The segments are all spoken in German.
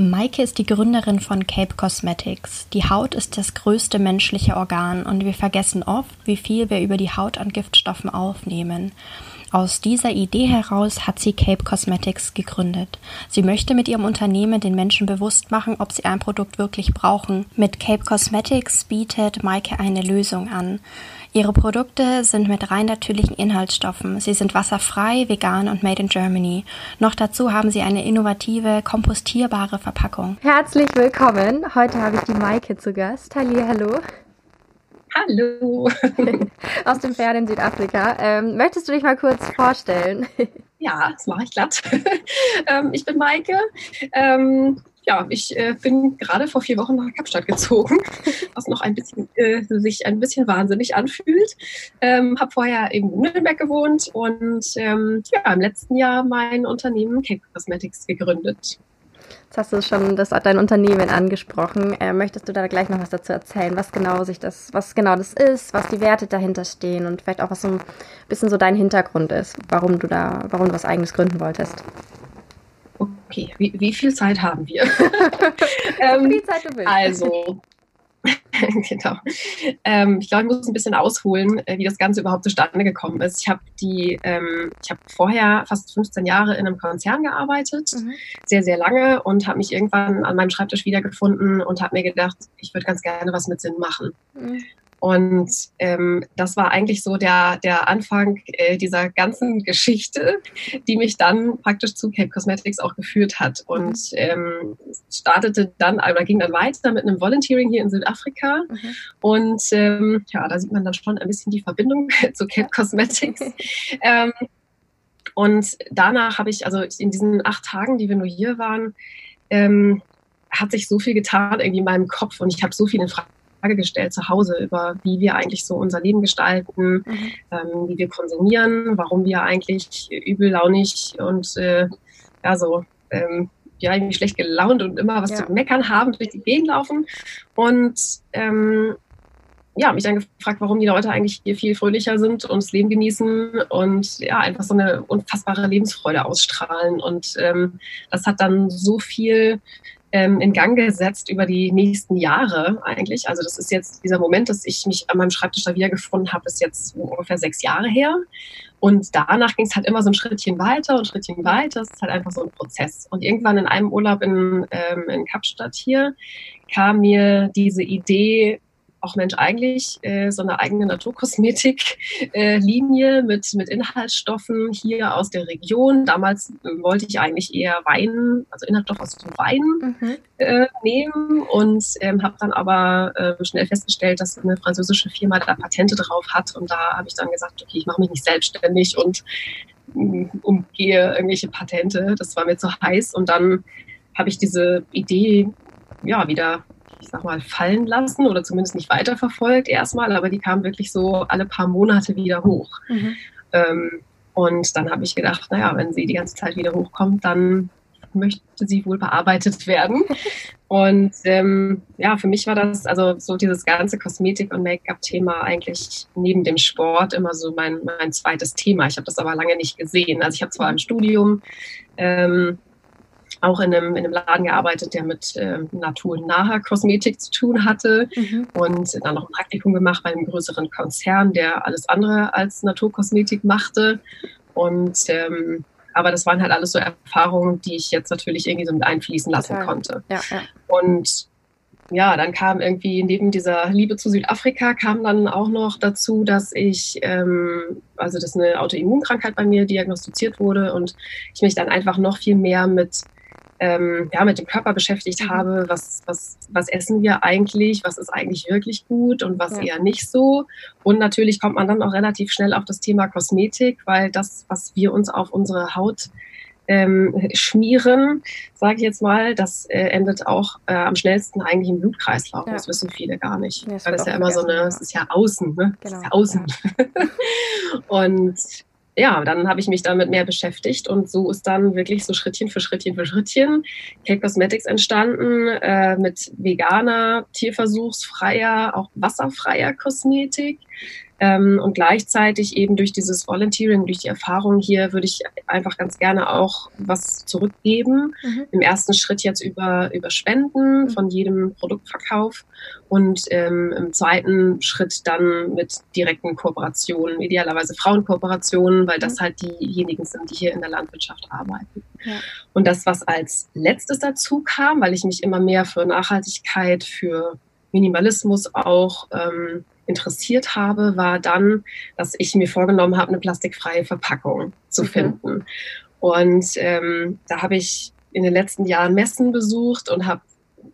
Maike ist die Gründerin von Cape Cosmetics. Die Haut ist das größte menschliche Organ und wir vergessen oft, wie viel wir über die Haut an Giftstoffen aufnehmen. Aus dieser Idee heraus hat sie Cape Cosmetics gegründet. Sie möchte mit ihrem Unternehmen den Menschen bewusst machen, ob sie ein Produkt wirklich brauchen. Mit Cape Cosmetics bietet Maike eine Lösung an. Ihre Produkte sind mit rein natürlichen Inhaltsstoffen. Sie sind wasserfrei, vegan und made in Germany. Noch dazu haben sie eine innovative, kompostierbare Verpackung. Herzlich willkommen. Heute habe ich die Maike zu Gast. Halli, hallo. Hallo. Aus dem Pferd in Südafrika. Ähm, möchtest du dich mal kurz vorstellen? Ja, das mache ich glatt. ähm, ich bin Maike. Ähm, ja, ich äh, bin gerade vor vier Wochen nach Kapstadt gezogen, was noch ein bisschen äh, sich ein bisschen wahnsinnig anfühlt. Ähm, habe vorher in Nürnberg gewohnt und ähm, ja, im letzten Jahr mein Unternehmen Cape Cosmetics gegründet. Jetzt hast du schon das, dein Unternehmen angesprochen. Äh, möchtest du da gleich noch was dazu erzählen, was genau sich das, was genau das ist, was die Werte dahinter stehen und vielleicht auch was so ein bisschen so dein Hintergrund ist, warum du da, warum du was eigenes gründen wolltest? Okay, wie, wie viel Zeit haben wir? ähm, wie Zeit du willst. Also, genau. Ähm, ich glaube, ich muss ein bisschen ausholen, äh, wie das Ganze überhaupt zustande gekommen ist. Ich habe die, ähm, ich habe vorher fast 15 Jahre in einem Konzern gearbeitet, mhm. sehr, sehr lange und habe mich irgendwann an meinem Schreibtisch wiedergefunden und habe mir gedacht, ich würde ganz gerne was mit Sinn machen. Mhm. Und ähm, das war eigentlich so der, der Anfang äh, dieser ganzen Geschichte, die mich dann praktisch zu Cape Cosmetics auch geführt hat. Und ähm, startete dann, oder ging dann weiter mit einem Volunteering hier in Südafrika. Mhm. Und ähm, ja, da sieht man dann schon ein bisschen die Verbindung zu Cape Cosmetics. ähm, und danach habe ich, also in diesen acht Tagen, die wir nur hier waren, ähm, hat sich so viel getan irgendwie in meinem Kopf und ich habe so viel in Frage Frage gestellt zu Hause über, wie wir eigentlich so unser Leben gestalten, mhm. ähm, wie wir konsumieren, warum wir eigentlich übellaunig und äh, ja so ähm, ja irgendwie schlecht gelaunt und immer was ja. zu meckern haben, durch die Gegend laufen und ähm, ja, mich dann gefragt, warum die Leute eigentlich hier viel fröhlicher sind und das Leben genießen und ja, einfach so eine unfassbare Lebensfreude ausstrahlen. Und ähm, das hat dann so viel ähm, in Gang gesetzt über die nächsten Jahre eigentlich. Also das ist jetzt dieser Moment, dass ich mich an meinem Schreibtisch da wiedergefunden habe, ist jetzt ungefähr sechs Jahre her. Und danach ging es halt immer so ein Schrittchen weiter und Schrittchen weiter. Es ist halt einfach so ein Prozess. Und irgendwann in einem Urlaub in, ähm, in Kapstadt hier kam mir diese Idee, auch Mensch, eigentlich äh, so eine eigene Naturkosmetik-Linie äh, mit, mit Inhaltsstoffen hier aus der Region. Damals äh, wollte ich eigentlich eher Wein, also Inhaltsstoffe aus dem Wein mhm. äh, nehmen und ähm, habe dann aber äh, schnell festgestellt, dass eine französische Firma da Patente drauf hat. Und da habe ich dann gesagt, okay, ich mache mich nicht selbstständig und mm, umgehe irgendwelche Patente. Das war mir zu heiß. Und dann habe ich diese Idee ja wieder ich sag mal, fallen lassen oder zumindest nicht weiterverfolgt erstmal, aber die kamen wirklich so alle paar Monate wieder hoch. Mhm. Ähm, und dann habe ich gedacht, naja, wenn sie die ganze Zeit wieder hochkommt, dann möchte sie wohl bearbeitet werden. Und ähm, ja, für mich war das also so dieses ganze Kosmetik- und Make-up-Thema eigentlich neben dem Sport immer so mein, mein zweites Thema. Ich habe das aber lange nicht gesehen. Also ich habe zwar im Studium ähm, auch in einem, in einem Laden gearbeitet, der mit äh, naturnaher Kosmetik zu tun hatte mhm. und dann noch ein Praktikum gemacht bei einem größeren Konzern, der alles andere als Naturkosmetik machte. Und ähm, aber das waren halt alles so Erfahrungen, die ich jetzt natürlich irgendwie so mit einfließen lassen Total. konnte. Ja, ja. Und ja, dann kam irgendwie neben dieser Liebe zu Südafrika kam dann auch noch dazu, dass ich, ähm, also dass eine Autoimmunkrankheit bei mir diagnostiziert wurde und ich mich dann einfach noch viel mehr mit ähm, ja, mit dem Körper beschäftigt mhm. habe, was, was, was essen wir eigentlich, was ist eigentlich wirklich gut und was ja. eher nicht so. Und natürlich kommt man dann auch relativ schnell auf das Thema Kosmetik, weil das, was wir uns auf unsere Haut ähm, schmieren, sage ich jetzt mal, das äh, endet auch äh, am schnellsten eigentlich im Blutkreislauf. Ja. Das wissen viele gar nicht. Ja, das, das ist ja immer so eine, es ist ja außen, ne? Genau. Das ist ja außen. Ja. und ja, dann habe ich mich damit mehr beschäftigt und so ist dann wirklich so Schrittchen für Schrittchen für Schrittchen Cake Cosmetics entstanden äh, mit veganer, tierversuchsfreier, auch wasserfreier Kosmetik. Ähm, und gleichzeitig eben durch dieses Volunteering, durch die Erfahrung hier, würde ich einfach ganz gerne auch was zurückgeben. Mhm. Im ersten Schritt jetzt über, über Spenden mhm. von jedem Produktverkauf und ähm, im zweiten Schritt dann mit direkten Kooperationen, idealerweise Frauenkooperationen, weil das mhm. halt diejenigen sind, die hier in der Landwirtschaft arbeiten. Ja. Und das, was als letztes dazu kam, weil ich mich immer mehr für Nachhaltigkeit, für Minimalismus auch ähm, interessiert habe, war dann, dass ich mir vorgenommen habe, eine plastikfreie Verpackung zu mhm. finden. Und ähm, da habe ich in den letzten Jahren Messen besucht und habe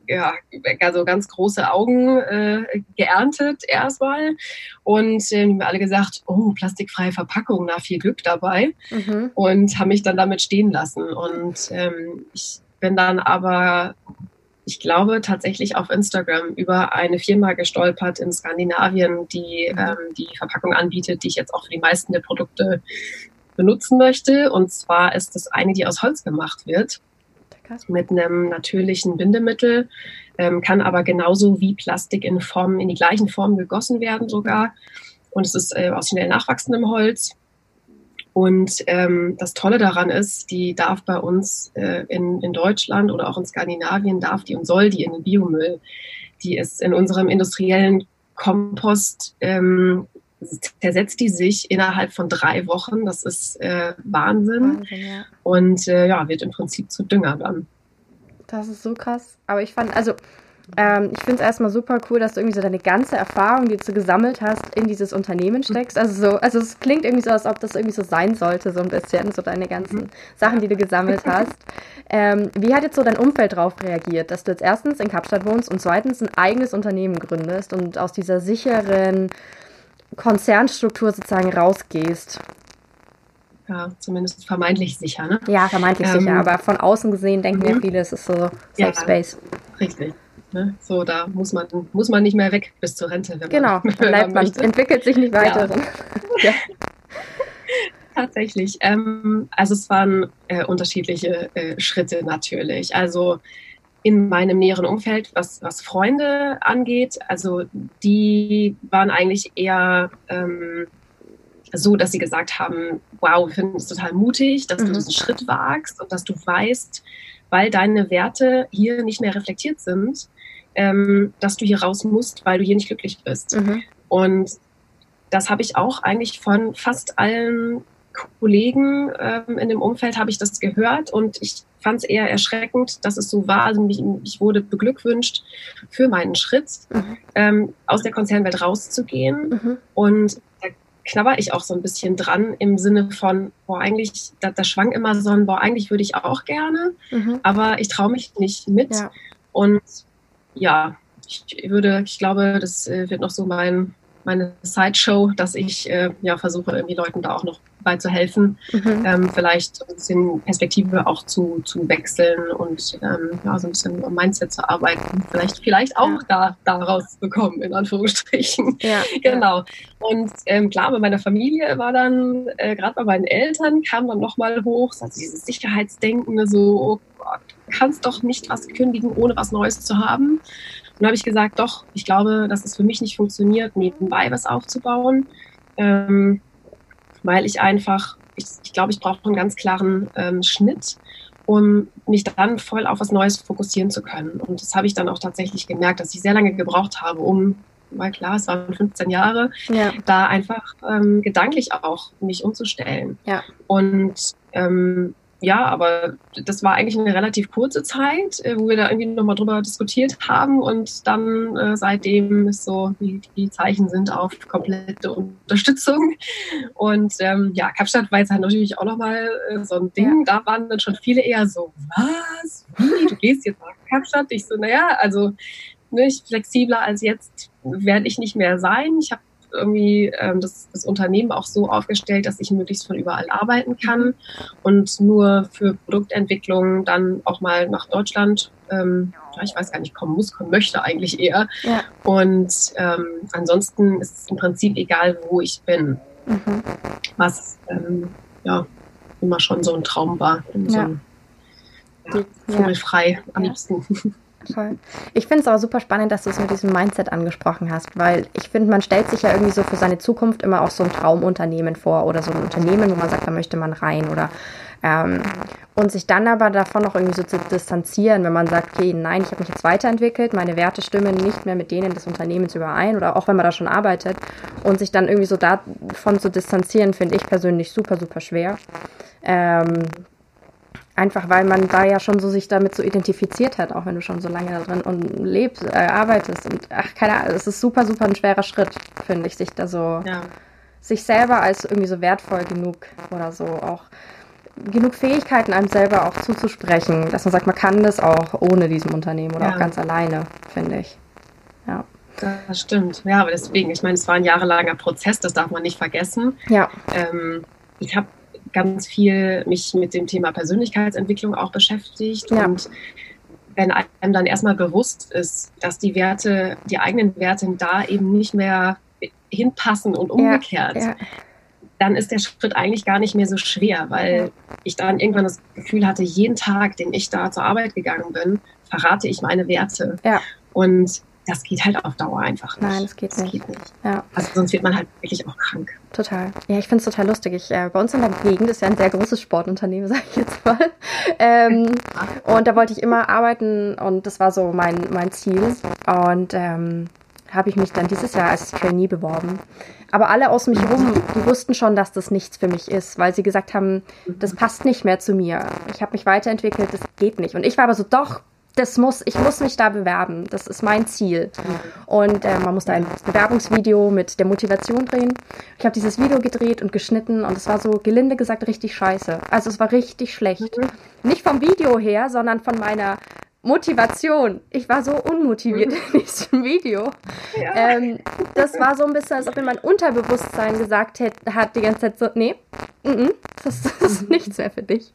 ja, also ganz große Augen äh, geerntet erstmal und äh, haben alle gesagt, oh, plastikfreie Verpackung, na, viel Glück dabei mhm. und haben mich dann damit stehen lassen und ähm, ich bin dann aber ich glaube, tatsächlich auf Instagram über eine Firma gestolpert in Skandinavien, die mhm. ähm, die Verpackung anbietet, die ich jetzt auch für die meisten der Produkte benutzen möchte. Und zwar ist das eine, die aus Holz gemacht wird, mit einem natürlichen Bindemittel, ähm, kann aber genauso wie Plastik in Form, in die gleichen Formen gegossen werden sogar. Und es ist äh, aus schnell nachwachsendem Holz und ähm, das Tolle daran ist, die darf bei uns äh, in, in Deutschland oder auch in Skandinavien, darf die und soll die in den Biomüll. Die ist in unserem industriellen Kompost, ähm, zersetzt die sich innerhalb von drei Wochen. Das ist äh, Wahnsinn. Wahnsinn ja. Und äh, ja, wird im Prinzip zu Dünger dann. Das ist so krass. Aber ich fand, also ähm, ich finde es erstmal super cool, dass du irgendwie so deine ganze Erfahrung, die du gesammelt hast, in dieses Unternehmen steckst. Also so, also es klingt irgendwie so, als ob das irgendwie so sein sollte, so ein bisschen, so deine ganzen mhm. Sachen, die du gesammelt hast. Ähm, wie hat jetzt so dein Umfeld darauf reagiert, dass du jetzt erstens in Kapstadt wohnst und zweitens ein eigenes Unternehmen gründest und aus dieser sicheren Konzernstruktur sozusagen rausgehst? ja, zumindest vermeintlich sicher, ne? Ja, vermeintlich ähm, sicher, aber von außen gesehen denken ja mhm. viele, es ist so Safe ja, Space. Richtig. Ne? So, da muss man, muss man nicht mehr weg bis zur Rente. Wenn genau, man, bleibt man, man entwickelt sich nicht weiter. Ja. ja. Tatsächlich. Ähm, also es waren äh, unterschiedliche äh, Schritte natürlich. Also in meinem näheren Umfeld, was, was Freunde angeht, also die waren eigentlich eher ähm, so, dass sie gesagt haben, wow, wir finden es total mutig, dass mhm. du diesen Schritt wagst und dass du weißt, weil deine Werte hier nicht mehr reflektiert sind, ähm, dass du hier raus musst, weil du hier nicht glücklich bist. Mhm. Und das habe ich auch eigentlich von fast allen Kollegen ähm, in dem Umfeld habe ich das gehört und ich fand es eher erschreckend, dass es so war. Also mich, ich wurde beglückwünscht für meinen Schritt, mhm. ähm, aus der Konzernwelt rauszugehen. Mhm. Und da knabber ich auch so ein bisschen dran im Sinne von, boah, eigentlich, da, da schwang immer so ein, boah, eigentlich würde ich auch gerne, mhm. aber ich traue mich nicht mit. Ja. Und ja, ich würde, ich glaube, das äh, wird noch so mein, meine Sideshow, dass ich äh, ja versuche, irgendwie Leuten da auch noch bei zu helfen, mhm. ähm, vielleicht ein bisschen Perspektive auch zu, zu wechseln und ähm, ja, so ein bisschen am Mindset zu arbeiten, vielleicht, vielleicht auch ja. da daraus bekommen, in Anführungsstrichen. Ja, genau. Ja. Und ähm, klar, bei meiner Familie war dann, äh, gerade bei meinen Eltern, kam dann nochmal hoch, also dieses Sicherheitsdenken, so, oh Gott, du kannst doch nicht was kündigen, ohne was Neues zu haben. Und dann habe ich gesagt, doch, ich glaube, dass es für mich nicht funktioniert, nebenbei was aufzubauen, ähm, weil ich einfach, ich, ich glaube, ich brauche einen ganz klaren ähm, Schnitt, um mich dann voll auf was Neues fokussieren zu können. Und das habe ich dann auch tatsächlich gemerkt, dass ich sehr lange gebraucht habe, um weil klar, es waren 15 Jahre, ja. da einfach ähm, gedanklich auch mich umzustellen. Ja. Und ähm, ja, aber das war eigentlich eine relativ kurze Zeit, äh, wo wir da irgendwie nochmal drüber diskutiert haben und dann äh, seitdem ist so, die, die Zeichen sind auf komplette Unterstützung. Und ähm, ja, Kapstadt war jetzt halt natürlich auch nochmal äh, so ein Ding. Ja. Da waren dann schon viele eher so, was? Wie? Du gehst jetzt nach Kapstadt? Ich so, naja, also nicht ne, flexibler als jetzt werde ich nicht mehr sein. Ich habe irgendwie ähm, das, das Unternehmen auch so aufgestellt, dass ich möglichst von überall arbeiten kann und nur für Produktentwicklung dann auch mal nach Deutschland, ähm, ich weiß gar nicht, kommen muss, kommen möchte eigentlich eher. Ja. Und ähm, ansonsten ist es im Prinzip egal, wo ich bin. Mhm. Was ähm, ja immer schon so ein Traum war. So ja. ja, vogelfrei am liebsten. Toll. Ich finde es auch super spannend, dass du es mit diesem Mindset angesprochen hast, weil ich finde, man stellt sich ja irgendwie so für seine Zukunft immer auch so ein Traumunternehmen vor oder so ein Unternehmen, wo man sagt, da möchte man rein oder ähm, und sich dann aber davon noch irgendwie so zu distanzieren, wenn man sagt, okay, nein, ich habe mich jetzt weiterentwickelt, meine Werte stimmen nicht mehr mit denen des Unternehmens überein oder auch wenn man da schon arbeitet und sich dann irgendwie so davon zu distanzieren, finde ich persönlich super, super schwer. Ähm, Einfach weil man da ja schon so sich damit so identifiziert hat, auch wenn du schon so lange da drin und lebst, äh, arbeitest und ach, keine Ahnung, es ist super, super ein schwerer Schritt, finde ich, sich da so, ja. sich selber als irgendwie so wertvoll genug oder so auch genug Fähigkeiten einem selber auch zuzusprechen, dass man sagt, man kann das auch ohne diesem Unternehmen oder ja. auch ganz alleine, finde ich. Ja. Das stimmt. Ja, aber deswegen, ich meine, es war ein jahrelanger Prozess, das darf man nicht vergessen. Ja. Ähm, ich habe ganz viel mich mit dem Thema Persönlichkeitsentwicklung auch beschäftigt ja. und wenn einem dann erstmal bewusst ist, dass die Werte, die eigenen Werte da eben nicht mehr hinpassen und umgekehrt, ja, ja. dann ist der Schritt eigentlich gar nicht mehr so schwer, weil ich dann irgendwann das Gefühl hatte, jeden Tag, den ich da zur Arbeit gegangen bin, verrate ich meine Werte. Ja. Und das geht halt auf Dauer einfach nicht. Nein, das geht das nicht. Geht nicht. Ja. Also sonst wird man halt wirklich auch krank. Total. Ja, ich finde es total lustig. Ich, äh, bei uns in der Gegend ist ja ein sehr großes Sportunternehmen, sage ich jetzt mal. Ähm, und da wollte ich immer arbeiten und das war so mein, mein Ziel. Und ähm, habe ich mich dann dieses Jahr als Trainee beworben. Aber alle aus mich rum, die wussten schon, dass das nichts für mich ist, weil sie gesagt haben, das passt nicht mehr zu mir. Ich habe mich weiterentwickelt, das geht nicht. Und ich war aber so, doch, das muss, ich muss mich da bewerben. Das ist mein Ziel. Und äh, man muss da ein Bewerbungsvideo mit der Motivation drehen. Ich habe dieses Video gedreht und geschnitten und es war so gelinde gesagt richtig scheiße. Also es war richtig schlecht. Mhm. Nicht vom Video her, sondern von meiner Motivation. Ich war so unmotiviert mhm. in diesem Video. Ja. Ähm, das war so ein bisschen, als ob mir mein Unterbewusstsein gesagt hätte, hat die ganze Zeit so, nee, mm -mm, das, das ist nichts mehr für dich.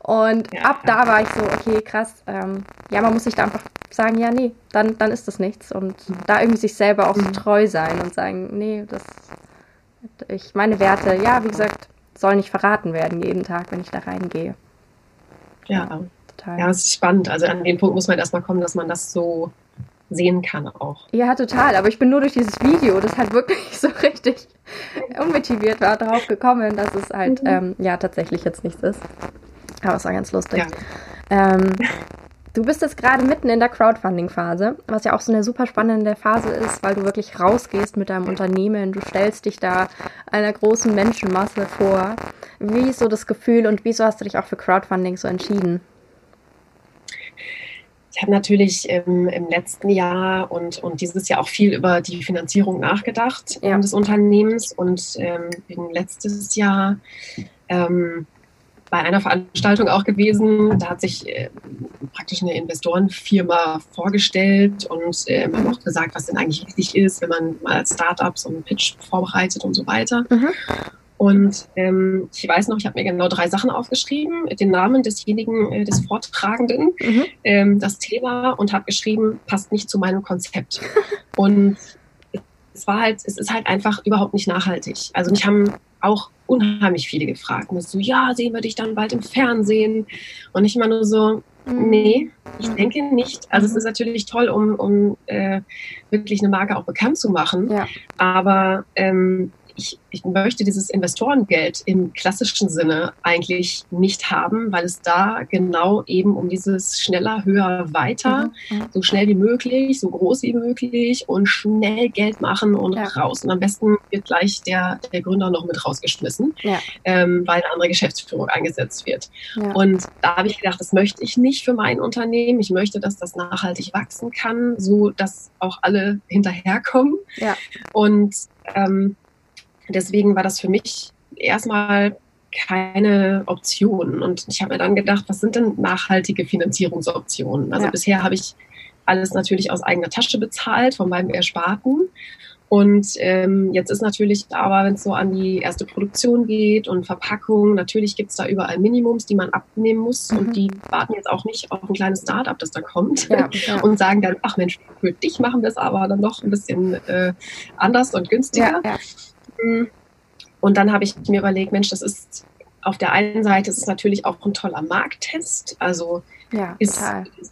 Und ja, ab da war ich so, okay, krass. Ähm, ja, man muss sich da einfach sagen, ja, nee, dann, dann ist das nichts. Und da irgendwie sich selber auch so mhm. treu sein und sagen, nee, das, ich, meine Werte, ja, wie gesagt, sollen nicht verraten werden jeden Tag, wenn ich da reingehe. Ja, total. Ja, das ist spannend. Also an den Punkt muss man erstmal kommen, dass man das so sehen kann auch. Ja, total. Aber ich bin nur durch dieses Video, das halt wirklich so richtig unmotiviert war, drauf gekommen, dass es halt, mhm. ähm, ja, tatsächlich jetzt nichts ist. Aber es war ganz lustig. Ja. Ähm, du bist jetzt gerade mitten in der Crowdfunding-Phase, was ja auch so eine super spannende Phase ist, weil du wirklich rausgehst mit deinem Unternehmen, du stellst dich da einer großen Menschenmasse vor. Wie ist so das Gefühl und wieso hast du dich auch für Crowdfunding so entschieden? Ich habe natürlich im, im, letzten Jahr und, und dieses Jahr auch viel über die Finanzierung nachgedacht ja. des Unternehmens und ähm, letztes Jahr ähm, bei einer Veranstaltung auch gewesen. Da hat sich äh, praktisch eine Investorenfirma vorgestellt und äh, haben auch gesagt, was denn eigentlich wichtig ist, wenn man mal als Startup so einen Pitch vorbereitet und so weiter. Mhm. Und ähm, ich weiß noch, ich habe mir genau drei Sachen aufgeschrieben, den Namen desjenigen, äh, des Vortragenden, mhm. ähm, das Thema und habe geschrieben, passt nicht zu meinem Konzept. und es war halt, es ist halt einfach überhaupt nicht nachhaltig. Also mich haben auch unheimlich viele gefragt. Und so, ja, sehen wir dich dann bald im Fernsehen? Und ich immer nur so, mhm. nee, ich denke nicht. Also es ist natürlich toll, um, um äh, wirklich eine Marke auch bekannt zu machen. Ja. Aber ähm, ich, ich möchte dieses Investorengeld im klassischen Sinne eigentlich nicht haben, weil es da genau eben um dieses schneller, höher, weiter, mhm. mhm. so schnell wie möglich, so groß wie möglich und schnell Geld machen und ja. raus. Und am besten wird gleich der, der Gründer noch mit rausgeschmissen, ja. ähm, weil eine andere Geschäftsführung eingesetzt wird. Ja. Und da habe ich gedacht, das möchte ich nicht für mein Unternehmen. Ich möchte, dass das nachhaltig wachsen kann, so dass auch alle hinterherkommen. Und ähm, Deswegen war das für mich erstmal keine Option. Und ich habe mir dann gedacht, was sind denn nachhaltige Finanzierungsoptionen? Also ja. bisher habe ich alles natürlich aus eigener Tasche bezahlt, von meinem Ersparten. Und ähm, jetzt ist natürlich aber, wenn es so an die erste Produktion geht und Verpackung, natürlich gibt es da überall Minimums, die man abnehmen muss. Mhm. Und die warten jetzt auch nicht auf ein kleines Startup, das da kommt ja, ja. und sagen dann, ach Mensch, für dich machen wir es aber dann noch ein bisschen äh, anders und günstiger. Ja. Und dann habe ich mir überlegt, Mensch, das ist auf der einen Seite ist es natürlich auch ein toller Markttest. Also ja, ist,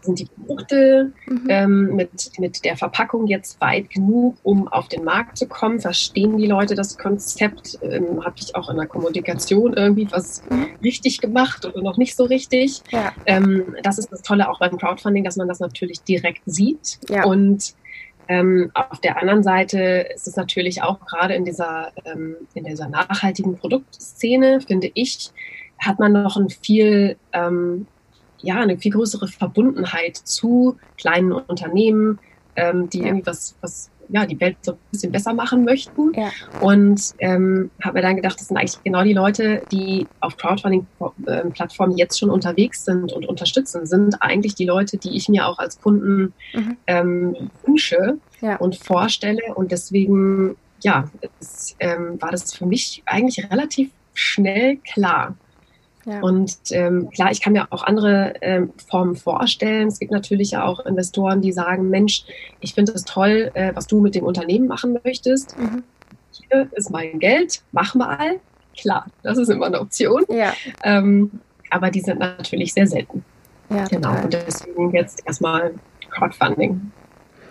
sind die Produkte mhm. ähm, mit, mit der Verpackung jetzt weit genug, um auf den Markt zu kommen? Verstehen die Leute das Konzept? Ähm, Habe ich auch in der Kommunikation irgendwie was richtig gemacht oder noch nicht so richtig? Ja. Ähm, das ist das Tolle auch beim Crowdfunding, dass man das natürlich direkt sieht. Ja. Und ähm, auf der anderen Seite ist es natürlich auch gerade in dieser, ähm, in dieser nachhaltigen Produktszene, finde ich, hat man noch ein viel ähm, ja, eine viel größere Verbundenheit zu kleinen Unternehmen, ähm, die ja. irgendwie was, was, ja, die Welt so ein bisschen besser machen möchten. Ja. Und ähm, habe mir dann gedacht, das sind eigentlich genau die Leute, die auf Crowdfunding-Plattformen jetzt schon unterwegs sind und unterstützen, sind eigentlich die Leute, die ich mir auch als Kunden mhm. ähm, wünsche ja. und vorstelle. Und deswegen, ja, es, ähm, war das für mich eigentlich relativ schnell klar. Ja. Und ähm, klar, ich kann mir auch andere ähm, Formen vorstellen. Es gibt natürlich ja auch Investoren, die sagen, Mensch, ich finde es toll, äh, was du mit dem Unternehmen machen möchtest. Mhm. Hier ist mein Geld, mach mal. Klar, das ist immer eine Option. Ja. Ähm, aber die sind natürlich sehr selten. Ja, genau. Total. Und deswegen jetzt erstmal Crowdfunding.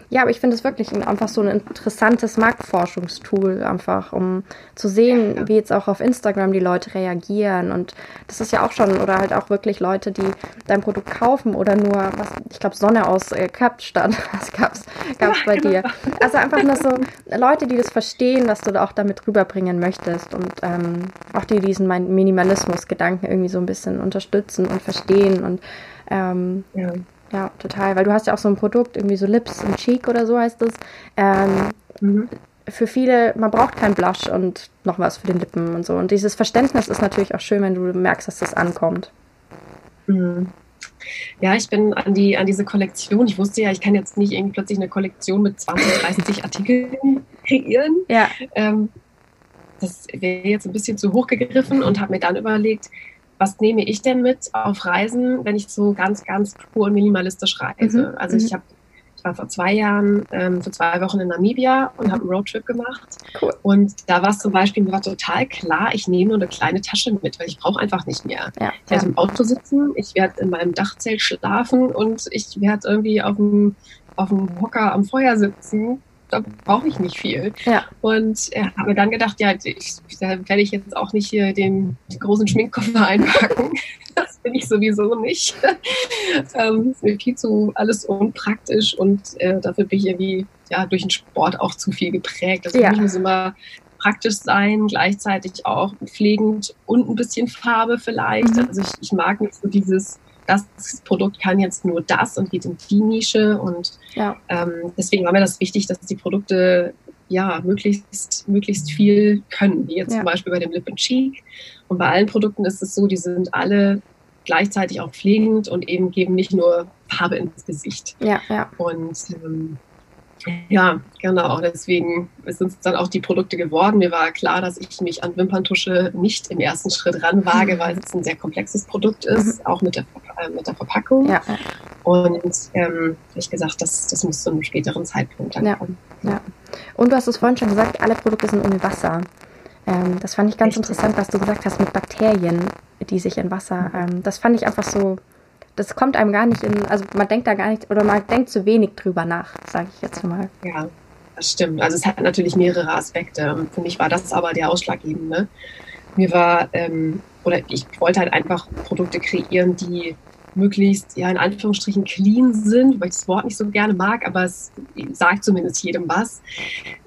Ja, aber ich finde es wirklich einfach so ein interessantes Marktforschungstool, einfach, um zu sehen, wie jetzt auch auf Instagram die Leute reagieren. Und das ist ja auch schon, oder halt auch wirklich Leute, die dein Produkt kaufen oder nur, was, ich glaube, Sonne aus äh, Kapstadt, das gab's, gab's bei dir. Also einfach nur so Leute, die das verstehen, was du da auch damit rüberbringen möchtest und ähm, auch die diesen Minimalismus-Gedanken irgendwie so ein bisschen unterstützen und verstehen und ähm, ja. Ja, total. Weil du hast ja auch so ein Produkt, irgendwie so Lips und Cheek oder so heißt es. Ähm, mhm. Für viele, man braucht kein Blush und noch was für den Lippen und so. Und dieses Verständnis ist natürlich auch schön, wenn du merkst, dass das ankommt. Mhm. Ja, ich bin an, die, an diese Kollektion. Ich wusste ja, ich kann jetzt nicht irgendwie plötzlich eine Kollektion mit 20, 30 Artikeln kreieren. Ja. Ähm, das wäre jetzt ein bisschen zu hoch gegriffen und habe mir dann überlegt, was nehme ich denn mit auf Reisen, wenn ich so ganz, ganz pur und minimalistisch reise? Mhm. Also ich mhm. habe ich war vor zwei Jahren ähm, für zwei Wochen in Namibia und habe einen Roadtrip gemacht. Cool. Und da war es zum Beispiel, mir war total klar, ich nehme nur eine kleine Tasche mit, weil ich brauche einfach nicht mehr. Ja, ich werde ja. im Auto sitzen, ich werde in meinem Dachzelt schlafen und ich werde irgendwie auf dem, auf dem Hocker am Feuer sitzen da brauche ich nicht viel. Ja. Und äh, habe dann gedacht, ja, ich, da werde ich jetzt auch nicht hier den, den großen Schminkkoffer einpacken. das bin ich sowieso nicht. ähm, ist mir viel zu alles unpraktisch und äh, dafür bin ich irgendwie ja, durch den Sport auch zu viel geprägt. Also ja. für mich muss immer praktisch sein, gleichzeitig auch pflegend und ein bisschen Farbe vielleicht. Mhm. Also ich, ich mag nicht so dieses das Produkt kann jetzt nur das und geht in die Nische. Und ja. ähm, deswegen war mir das wichtig, dass die Produkte ja möglichst, möglichst viel können, wie jetzt ja. zum Beispiel bei dem Lip and Cheek. Und bei allen Produkten ist es so, die sind alle gleichzeitig auch pflegend und eben geben nicht nur Farbe ins Gesicht. Ja, ja. Und ähm, ja, genau. Deswegen sind es dann auch die Produkte geworden. Mir war klar, dass ich mich an Wimperntusche nicht im ersten Schritt ranwage, weil es ein sehr komplexes Produkt ist, mhm. auch mit der, äh, mit der Verpackung. Ja. Und ähm, ich gesagt, das, das muss zu einem späteren Zeitpunkt dann ja. kommen. Ja. Und du hast es vorhin schon gesagt, alle Produkte sind ohne Wasser. Ähm, das fand ich ganz Echt? interessant, was du gesagt hast mit Bakterien, die sich in Wasser. Mhm. Ähm, das fand ich einfach so das kommt einem gar nicht in, also man denkt da gar nicht, oder man denkt zu wenig drüber nach, sage ich jetzt mal. Ja, das stimmt. Also es hat natürlich mehrere Aspekte. Für mich war das aber der ausschlaggebende. Mir war, ähm, oder ich wollte halt einfach Produkte kreieren, die möglichst, ja, in Anführungsstrichen clean sind, weil ich das Wort nicht so gerne mag, aber es sagt zumindest jedem was.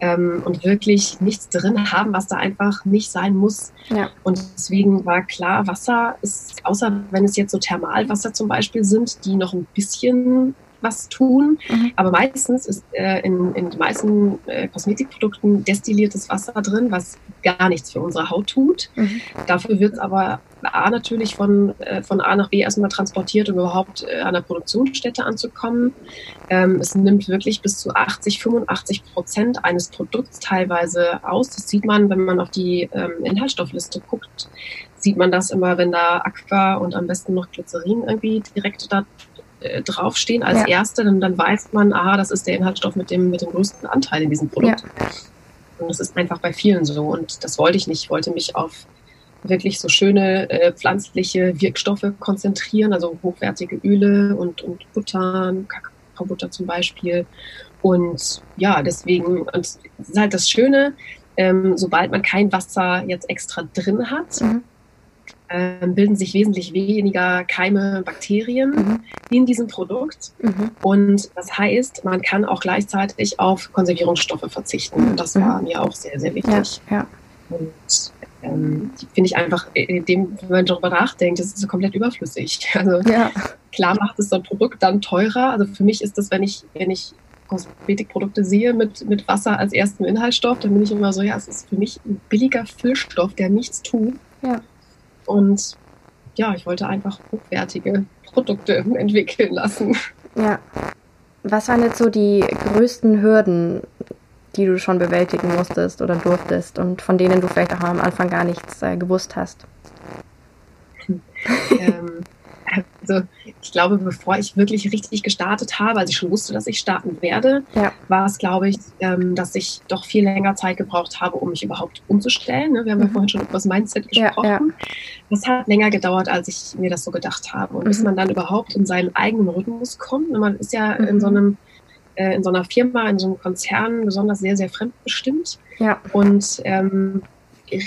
Ähm, und wirklich nichts drin haben, was da einfach nicht sein muss. Ja. Und deswegen war klar, Wasser ist, außer wenn es jetzt so Thermalwasser zum Beispiel sind, die noch ein bisschen was tun. Mhm. Aber meistens ist äh, in, in den meisten äh, Kosmetikprodukten destilliertes Wasser drin, was gar nichts für unsere Haut tut. Mhm. Dafür wird es aber A natürlich von, äh, von A nach B erstmal transportiert, um überhaupt äh, an der Produktionsstätte anzukommen. Ähm, es nimmt wirklich bis zu 80, 85 Prozent eines Produkts teilweise aus. Das sieht man, wenn man auf die ähm, Inhaltsstoffliste guckt, sieht man das immer, wenn da Aqua und am besten noch Glycerin irgendwie direkt da äh, draufstehen als ja. erste, dann, dann weiß man, aha, das ist der Inhaltsstoff mit dem, mit dem größten Anteil in diesem Produkt. Ja. Und das ist einfach bei vielen so. Und das wollte ich nicht. Ich wollte mich auf wirklich so schöne äh, pflanzliche Wirkstoffe konzentrieren, also hochwertige Öle und, und Butter, Kakaobutter zum Beispiel. Und ja, deswegen, und das ist halt das Schöne, ähm, sobald man kein Wasser jetzt extra drin hat, mhm. Ähm, bilden sich wesentlich weniger Keime, Bakterien mhm. in diesem Produkt. Mhm. Und das heißt, man kann auch gleichzeitig auf Konservierungsstoffe verzichten. Und das mhm. war mir auch sehr, sehr wichtig. Ja, ja. Und ähm, finde ich einfach, in dem, wenn man darüber nachdenkt, das ist so komplett überflüssig. Also ja. klar macht es so ein Produkt dann teurer. Also für mich ist das, wenn ich, wenn ich Kosmetikprodukte sehe mit, mit Wasser als ersten Inhaltsstoff, dann bin ich immer so, ja, es ist für mich ein billiger Füllstoff, der nichts tut. Ja. Und ja, ich wollte einfach hochwertige Produkte entwickeln lassen. Ja. Was waren jetzt so die größten Hürden, die du schon bewältigen musstest oder durftest und von denen du vielleicht auch am Anfang gar nichts äh, gewusst hast? ähm, also ich glaube, bevor ich wirklich richtig gestartet habe, als ich schon wusste, dass ich starten werde, ja. war es, glaube ich, ähm, dass ich doch viel länger Zeit gebraucht habe, um mich überhaupt umzustellen. Ne? Wir haben mhm. ja vorhin schon über das Mindset gesprochen. Ja, ja. Das hat länger gedauert, als ich mir das so gedacht habe. Und mhm. bis man dann überhaupt in seinen eigenen Rhythmus kommt, man ist ja mhm. in so einem äh, in so einer Firma, in so einem Konzern besonders sehr, sehr fremdbestimmt. Ja. Und ähm,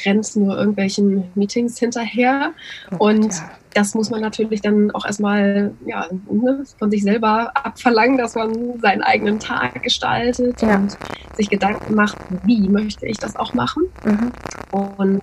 rennt nur irgendwelchen Meetings hinterher. Oh, und ja. das muss man natürlich dann auch erstmal ja, ne, von sich selber abverlangen, dass man seinen eigenen Tag gestaltet ja. und sich Gedanken macht, wie möchte ich das auch machen. Mhm. Und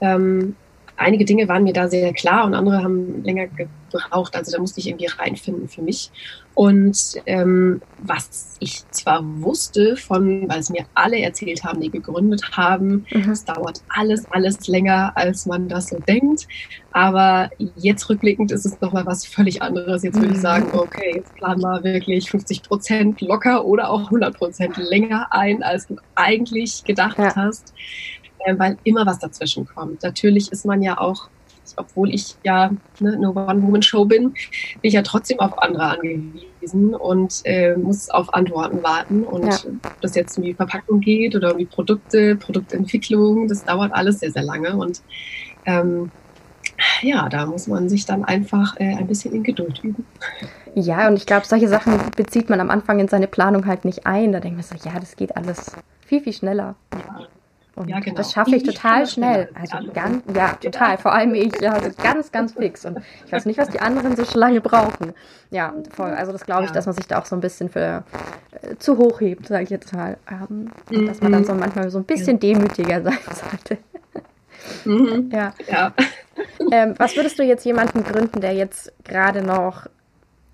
ähm, einige Dinge waren mir da sehr klar und andere haben länger gebraucht. Also da musste ich irgendwie reinfinden für mich. Und ähm, was ich zwar wusste von, weil es mir alle erzählt haben, die gegründet haben, mhm. es dauert alles, alles länger, als man das so denkt. Aber jetzt rückblickend ist es nochmal was völlig anderes. Jetzt würde mhm. ich sagen, okay, jetzt plan mal wirklich 50 Prozent locker oder auch 100 Prozent länger ein, als du eigentlich gedacht ja. hast äh, weil immer was dazwischen kommt. Natürlich ist man ja auch, obwohl ich ja ne, eine One-Woman-Show bin, bin ich ja trotzdem auf andere angewiesen und äh, muss auf Antworten warten. Und ja. ob das jetzt um die Verpackung geht oder um die Produkte, Produktentwicklung, das dauert alles sehr, sehr lange. Und ähm, ja, da muss man sich dann einfach äh, ein bisschen in Geduld üben. Ja, und ich glaube, solche Sachen bezieht man am Anfang in seine Planung halt nicht ein. Da denkt man so, ja, das geht alles viel, viel schneller. Ja. Und ja, genau. das schaffe ich, ich total schnell. Also ganz, ja, total. Vor allem ich, ja, also ganz, ganz fix. Und ich weiß nicht, was die anderen so lange brauchen. Ja, voll. Also das glaube ich, ja. dass man sich da auch so ein bisschen für äh, zu hoch hebt, sage ich jetzt mal. Ähm, mhm. Dass man dann so manchmal so ein bisschen demütiger sein sollte. Mhm. Ja. ja. Ähm, was würdest du jetzt jemanden gründen, der jetzt gerade noch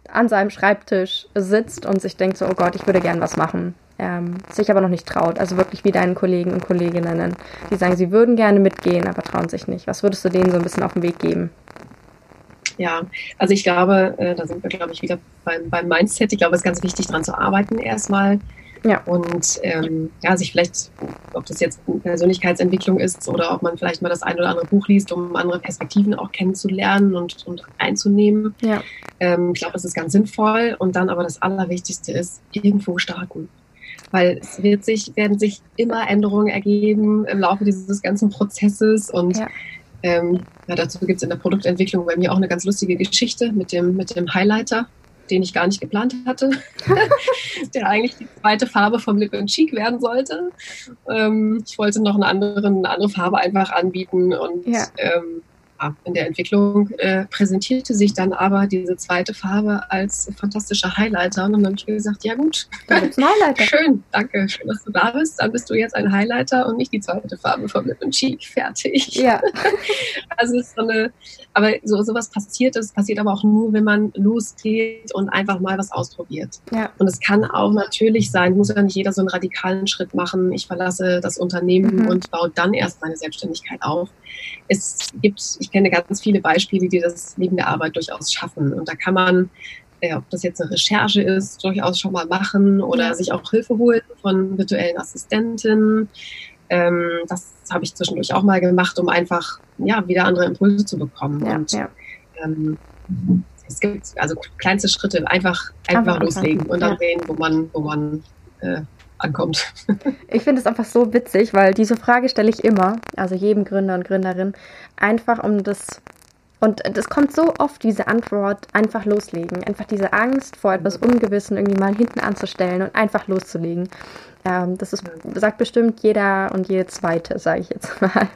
an seinem Schreibtisch sitzt und sich denkt so, oh Gott, ich würde gern was machen ähm, sich aber noch nicht traut. Also wirklich wie deinen Kollegen und Kolleginnen, die sagen, sie würden gerne mitgehen, aber trauen sich nicht. Was würdest du denen so ein bisschen auf den Weg geben? Ja, also ich glaube, äh, da sind wir, glaube ich, wieder beim, beim Mindset. Ich glaube, es ist ganz wichtig, daran zu arbeiten erstmal. Ja. Und ähm, ja, sich vielleicht, ob das jetzt Persönlichkeitsentwicklung ist oder ob man vielleicht mal das ein oder andere Buch liest, um andere Perspektiven auch kennenzulernen und, und einzunehmen. Ja. Ähm, ich glaube, das ist ganz sinnvoll. Und dann aber das Allerwichtigste ist, irgendwo starten weil es wird sich, werden sich immer Änderungen ergeben im Laufe dieses ganzen Prozesses und ja. Ähm, ja, dazu gibt es in der Produktentwicklung bei mir auch eine ganz lustige Geschichte mit dem, mit dem Highlighter, den ich gar nicht geplant hatte, der eigentlich die zweite Farbe vom Lip and Cheek werden sollte. Ähm, ich wollte noch eine andere, eine andere Farbe einfach anbieten und ja. ähm, in der Entwicklung äh, präsentierte sich dann aber diese zweite Farbe als fantastischer Highlighter. Und dann habe ich mir gesagt, ja gut, Highlighter. schön, danke, schön, dass du da bist. Dann bist du jetzt ein Highlighter und nicht die zweite Farbe vom Lip Cheek. Fertig. Ja. also ist so eine, aber so sowas passiert, das passiert aber auch nur, wenn man losgeht und einfach mal was ausprobiert. Ja. Und es kann auch natürlich sein, muss ja nicht jeder so einen radikalen Schritt machen. Ich verlasse das Unternehmen mhm. und baue dann erst meine Selbstständigkeit auf. Es gibt, ich kenne ganz viele Beispiele, die das neben der Arbeit durchaus schaffen. Und da kann man, äh, ob das jetzt eine Recherche ist, durchaus schon mal machen oder ja. sich auch Hilfe holen von virtuellen Assistenten. Ähm, das habe ich zwischendurch auch mal gemacht, um einfach ja, wieder andere Impulse zu bekommen. Ja, und ja. Ähm, es gibt also kleinste Schritte, einfach, einfach, einfach loslegen und dann sehen, wo man, wo man äh, ankommt. Ich finde es einfach so witzig, weil diese Frage stelle ich immer, also jedem Gründer und Gründerin, einfach um das und es kommt so oft diese Antwort, einfach loslegen. Einfach diese Angst vor etwas Ungewissen irgendwie mal hinten anzustellen und einfach loszulegen. Ähm, das ist, sagt bestimmt jeder und jede zweite, sage ich jetzt mal.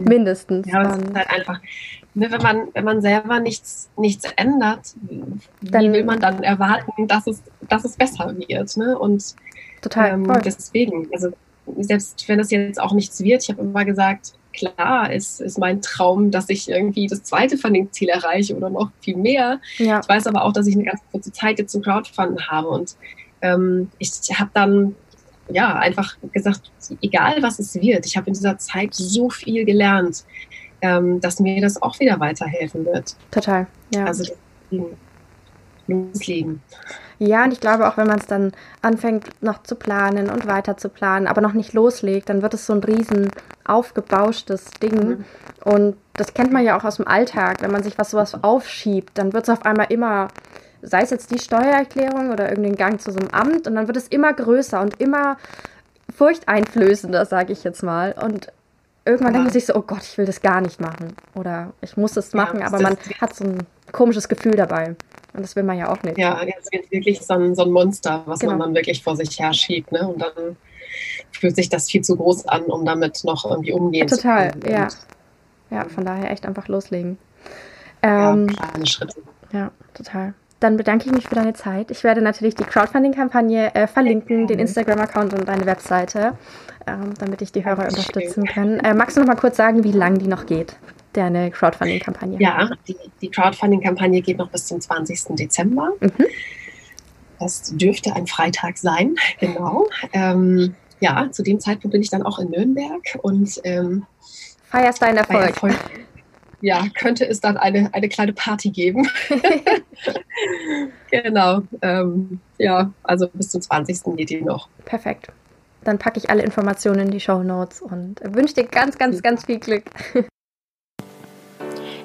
Mindestens. Ja, es ist halt einfach, ne, wenn, man, wenn man selber nichts, nichts ändert, dann, wie will man dann erwarten, dass es, dass es besser wird? Ne? Und Total. Ähm, deswegen, also selbst wenn es jetzt auch nichts wird, ich habe immer gesagt, klar ist, ist mein Traum, dass ich irgendwie das zweite Funding-Ziel erreiche oder noch viel mehr. Ja. Ich weiß aber auch, dass ich eine ganz kurze Zeit jetzt zum Crowdfunding habe und ähm, ich habe dann ja einfach gesagt, egal was es wird, ich habe in dieser Zeit so viel gelernt, ähm, dass mir das auch wieder weiterhelfen wird. Total, ja. Also loslegen. Ja, und ich glaube auch, wenn man es dann anfängt noch zu planen und weiter zu planen, aber noch nicht loslegt, dann wird es so ein riesen aufgebauschtes Ding. Mhm. Und das kennt man ja auch aus dem Alltag, wenn man sich was sowas aufschiebt, dann wird es auf einmal immer, sei es jetzt die Steuererklärung oder irgendein Gang zu so einem Amt, und dann wird es immer größer und immer furchteinflößender, sage ich jetzt mal. Und irgendwann ja. denkt man sich so, oh Gott, ich will das gar nicht machen. Oder ich muss es machen, ja, aber man hat so ein komisches Gefühl dabei. Und das will man ja auch nicht. Ja, jetzt wird wirklich so ein, so ein Monster, was genau. man dann wirklich vor sich her schiebt. Ne? Und dann fühlt sich das viel zu groß an, um damit noch irgendwie umgehen Total, zu können. Total, ja. Ja, von daher echt einfach loslegen. Ähm, ja, kleine Schritte. Ja, total. Dann bedanke ich mich für deine Zeit. Ich werde natürlich die Crowdfunding-Kampagne äh, verlinken, den Instagram-Account und deine Webseite, ähm, damit ich die Hörer unterstützen kann. Äh, magst du noch mal kurz sagen, wie lange die noch geht? Deine Crowdfunding-Kampagne? Ja, die, die Crowdfunding-Kampagne geht noch bis zum 20. Dezember. Mhm. Das dürfte ein Freitag sein, genau. Ähm, ja, zu dem Zeitpunkt bin ich dann auch in Nürnberg und ähm, feierst deinen Erfolg. Erfolg. Ja, könnte es dann eine, eine kleine Party geben. genau. Ähm, ja, also bis zum 20. geht die noch. Perfekt. Dann packe ich alle Informationen in die Show Notes und wünsche dir ganz, ganz, ganz viel Glück.